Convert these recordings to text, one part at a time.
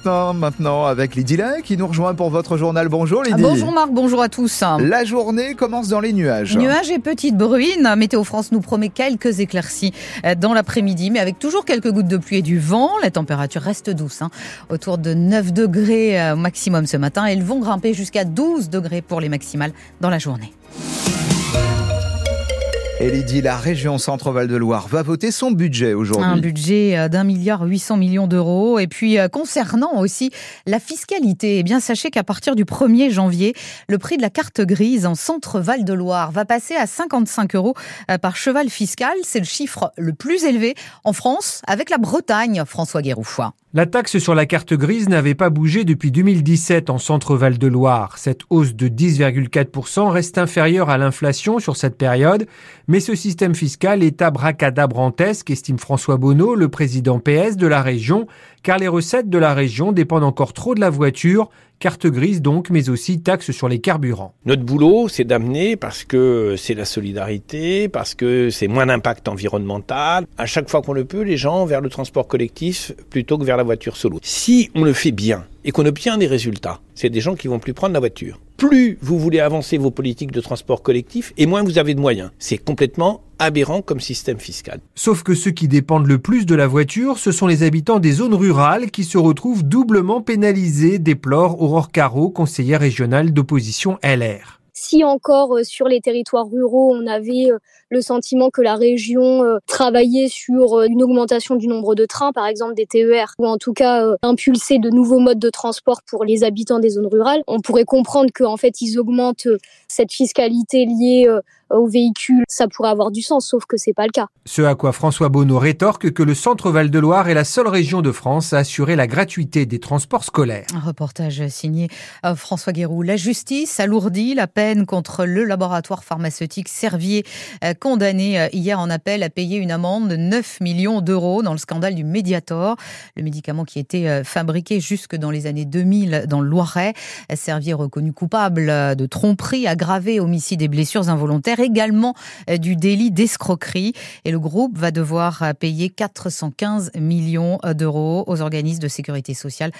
matin maintenant avec Lydie Lay qui nous rejoint pour votre journal. Bonjour Lydie. bonjour Marc, bonjour à tous. La journée commence dans les nuages. Nuages et petites bruines. Météo France nous promet quelques éclaircies euh, dans l'après-midi, mais avec toujours quelques gouttes de pluie et du vent. La température reste douce, hein. autour de 9 degrés euh, au maximum ce matin. Elles vont grimper jusqu'à 12 degrés pour les maximales dans la journée. Et dit la région Centre-Val de Loire va voter son budget aujourd'hui. Un budget euh, d'un milliard 800 millions d'euros. Et puis, euh, concernant aussi la fiscalité, eh bien, sachez qu'à partir du 1er janvier, le prix de la carte grise en Centre-Val de Loire va passer à 55 euros euh, par cheval fiscal. C'est le chiffre le plus élevé en France avec la Bretagne, François Guérouchois. La taxe sur la carte grise n'avait pas bougé depuis 2017 en Centre-Val de Loire. Cette hausse de 10,4% reste inférieure à l'inflation sur cette période, mais ce système fiscal est abracadabrantesque, estime François Bonneau, le président PS de la région, car les recettes de la région dépendent encore trop de la voiture Carte grise donc, mais aussi taxe sur les carburants. Notre boulot, c'est d'amener parce que c'est la solidarité, parce que c'est moins d'impact environnemental. À chaque fois qu'on le peut, les gens vers le transport collectif plutôt que vers la voiture solo. Si on le fait bien et qu'on obtient des résultats, c'est des gens qui vont plus prendre la voiture. Plus vous voulez avancer vos politiques de transport collectif et moins vous avez de moyens. C'est complètement aberrant comme système fiscal. Sauf que ceux qui dépendent le plus de la voiture, ce sont les habitants des zones rurales qui se retrouvent doublement pénalisés, déplore Aurore Caro, conseillère régionale d'opposition LR si encore euh, sur les territoires ruraux, on avait euh, le sentiment que la région euh, travaillait sur une augmentation du nombre de trains, par exemple des TER, ou en tout cas impulser de nouveaux modes de transport pour les habitants des zones rurales, on pourrait comprendre qu'en fait ils augmentent cette fiscalité liée aux véhicules, ça pourrait avoir du sens, sauf que c'est pas le cas. Ce à quoi François Bonneau rétorque que le centre Val-de-Loire est la seule région de France à assurer la gratuité des transports scolaires. Un reportage signé euh, François. La justice alourdit la peine contre le laboratoire pharmaceutique Servier, euh, condamné euh, hier en appel à payer une amende de 9 millions d'euros dans le scandale du Mediator, le médicament qui était fabriqué jusque dans les années 2000 dans le Loiret. Servier reconnu coupable de tromperie aggravée, homicide et blessures involontaires également euh, du délit d'escroquerie. Et le groupe va devoir euh, payer 415 millions euh, d'euros aux organismes de sécurité sociale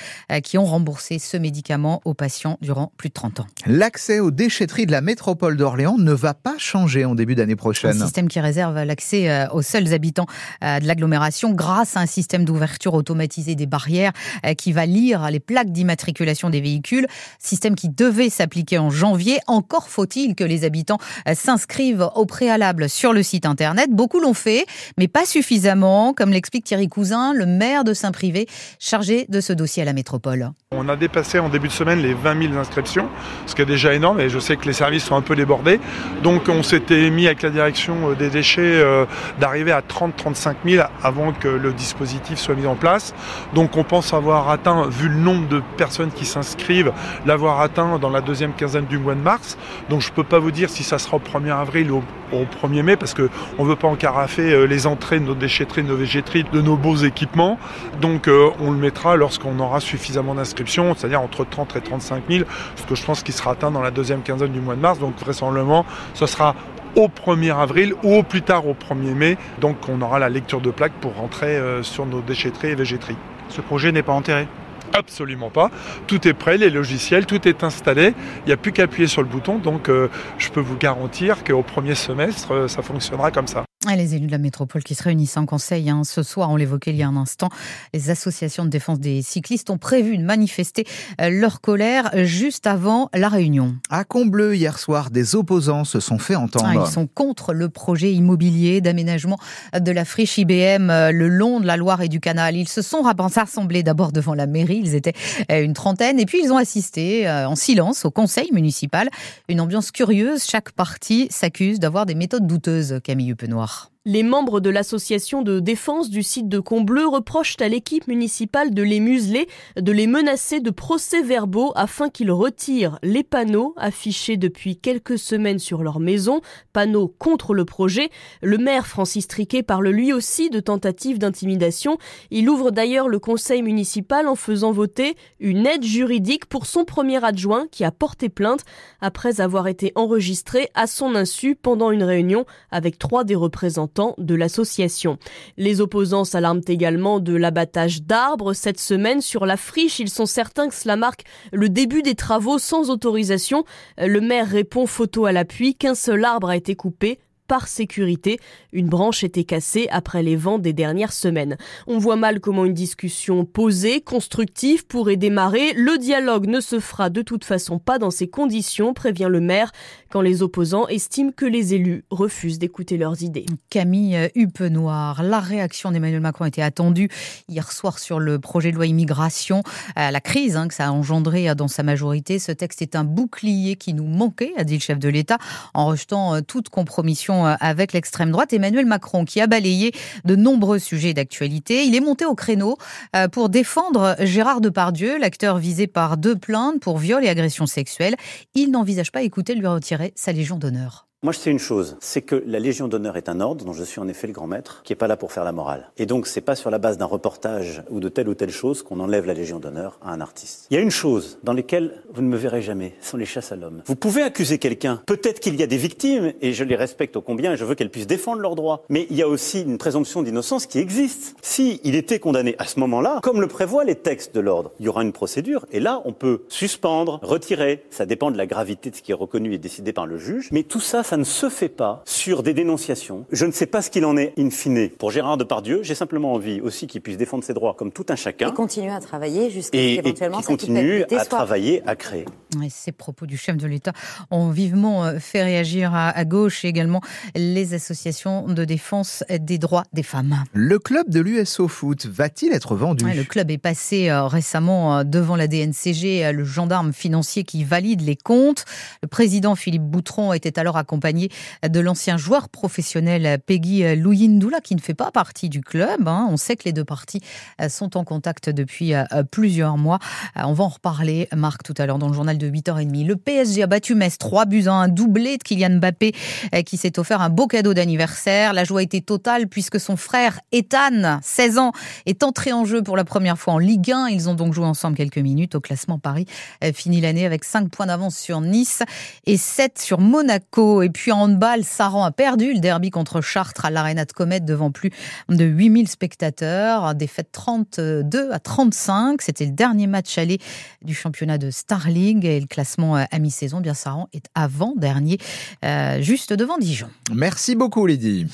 qui ont remboursé ce médicament aux patients durant plus de 30 ans. L'accès aux déchetteries de la métropole d'Orléans ne va pas changer en début d'année prochaine. Un système qui réserve l'accès aux seuls habitants de l'agglomération grâce à un système d'ouverture automatisé des barrières qui va lire les plaques d'immatriculation des véhicules. Système qui devait s'appliquer en janvier. Encore faut-il que les habitants s'inscrivent au préalable sur le site internet. Beaucoup l'ont fait, mais pas suffisamment, comme l'explique Thierry Cousin, le maire de Saint-Privé, chargé de ce dossier à la métropole. On a dépassé en début de semaine les 20 000 inscriptions, ce qui est déjà énorme et je sais que les services sont un peu débordés. Donc on s'était mis avec la direction euh, des déchets euh, d'arriver à 30-35 000 avant que le dispositif soit mis en place. Donc on pense avoir atteint, vu le nombre de personnes qui s'inscrivent, l'avoir atteint dans la deuxième quinzaine du mois de mars. Donc je ne peux pas vous dire si ça sera au 1er avril ou au 1er mai parce qu'on ne veut pas encarafer euh, les entrées de nos déchetteries, de nos végéteries, de nos beaux équipements. Donc on le mettra lorsqu'on aura suffisamment d'inscriptions, c'est-à-dire entre 30 et 35 000, ce que je pense qu'il sera atteint dans la deuxième quinzaine du mois de mars. Donc vraisemblablement, ce sera au 1er avril ou au plus tard au 1er mai. Donc on aura la lecture de plaques pour rentrer euh, sur nos déchetteries et végéteries. Ce projet n'est pas enterré? Absolument pas. Tout est prêt, les logiciels, tout est installé. Il n'y a plus qu'à appuyer sur le bouton. Donc, euh, je peux vous garantir qu'au premier semestre, euh, ça fonctionnera comme ça. Les élus de la métropole qui se réunissent en conseil hein, ce soir, on l'évoquait il y a un instant, les associations de défense des cyclistes ont prévu de manifester euh, leur colère juste avant la réunion. À Combleu, hier soir, des opposants se sont fait entendre. Ah, ils sont contre le projet immobilier d'aménagement de la friche IBM euh, le long de la Loire et du Canal. Ils se sont rassemblés d'abord devant la mairie, ils étaient euh, une trentaine, et puis ils ont assisté en silence au conseil municipal. Une ambiance curieuse, chaque parti s'accuse d'avoir des méthodes douteuses, Camille Huppenoir. dag. Les membres de l'association de défense du site de Combleu reprochent à l'équipe municipale de les museler, de les menacer de procès-verbaux afin qu'ils retirent les panneaux affichés depuis quelques semaines sur leur maison, panneaux contre le projet. Le maire Francis Triquet parle lui aussi de tentatives d'intimidation. Il ouvre d'ailleurs le conseil municipal en faisant voter une aide juridique pour son premier adjoint qui a porté plainte après avoir été enregistré à son insu pendant une réunion avec trois des représentants de l'association. Les opposants s'alarment également de l'abattage d'arbres cette semaine sur la friche. Ils sont certains que cela marque le début des travaux sans autorisation. Le maire répond photo à l'appui qu'un seul arbre a été coupé par sécurité. Une branche était cassée après les vents des dernières semaines. On voit mal comment une discussion posée, constructive pourrait démarrer. Le dialogue ne se fera de toute façon pas dans ces conditions, prévient le maire, quand les opposants estiment que les élus refusent d'écouter leurs idées. Camille Huppenoir, la réaction d'Emmanuel Macron était attendue hier soir sur le projet de loi immigration, la crise hein, que ça a engendré dans sa majorité. Ce texte est un bouclier qui nous manquait, a dit le chef de l'État, en rejetant euh, toute compromission euh, avec l'extrême droite. Emmanuel Macron, qui a balayé de nombreux sujets d'actualité, il est monté au créneau euh, pour défendre Gérard Depardieu, l'acteur visé par deux plaintes pour viol et agression sexuelle. Il n'envisage pas, écouter, lui retirer sa Légion d'honneur. Moi, je sais une chose, c'est que la Légion d'honneur est un ordre dont je suis en effet le grand maître, qui est pas là pour faire la morale. Et donc, c'est pas sur la base d'un reportage ou de telle ou telle chose qu'on enlève la Légion d'honneur à un artiste. Il y a une chose dans laquelle vous ne me verrez jamais, ce sont les chasses à l'homme. Vous pouvez accuser quelqu'un. Peut-être qu'il y a des victimes, et je les respecte au combien, et je veux qu'elles puissent défendre leurs droits. Mais il y a aussi une présomption d'innocence qui existe. Si il était condamné à ce moment-là, comme le prévoient les textes de l'ordre, il y aura une procédure, et là, on peut suspendre, retirer. Ça dépend de la gravité de ce qui est reconnu et décidé par le juge. Mais tout ça, ça ne se fait pas sur des dénonciations. Je ne sais pas ce qu'il en est in fine. Pour Gérard Depardieu, j'ai simplement envie aussi qu'il puisse défendre ses droits comme tout un chacun. Et continuer à travailler jusqu'à et, éventuellement et continue à travailler, à créer. Et ces propos du chef de l'État ont vivement euh, fait réagir à, gauche et également les associations de défense des droits des femmes. Le club de l'USO Foot va-t-il être vendu? Le club est passé euh, récemment euh, devant la DNCG, le gendarme financier qui valide les comptes. Le président Philippe Boutron était alors accompagné de l'ancien joueur professionnel Peggy Louyindoula, qui ne fait pas partie du club. Hein. On sait que les deux parties sont en contact depuis plusieurs mois. On va en reparler, Marc, tout à l'heure dans le journal de 8h30. Le PSG a battu Metz 3 buts à un doublé de Kylian Mbappé euh, qui s'est offert un beau cadeau d'anniversaire. La joie était totale puisque son frère Ethan, 16 ans, est entré en jeu pour la première fois en Ligue 1. Ils ont donc joué ensemble quelques minutes au classement Paris. Euh, finit l'année avec 5 points d'avance sur Nice et 7 sur Monaco. Et puis en handball, Saran a perdu le derby contre Chartres à l'Arena de Comète devant plus de 8000 spectateurs. Défaite 32 à 35. C'était le dernier match aller du championnat de Star League et le classement euh, à mi-saison, bien Saran est avant-dernier, euh, juste devant Dijon. Merci beaucoup Lydie.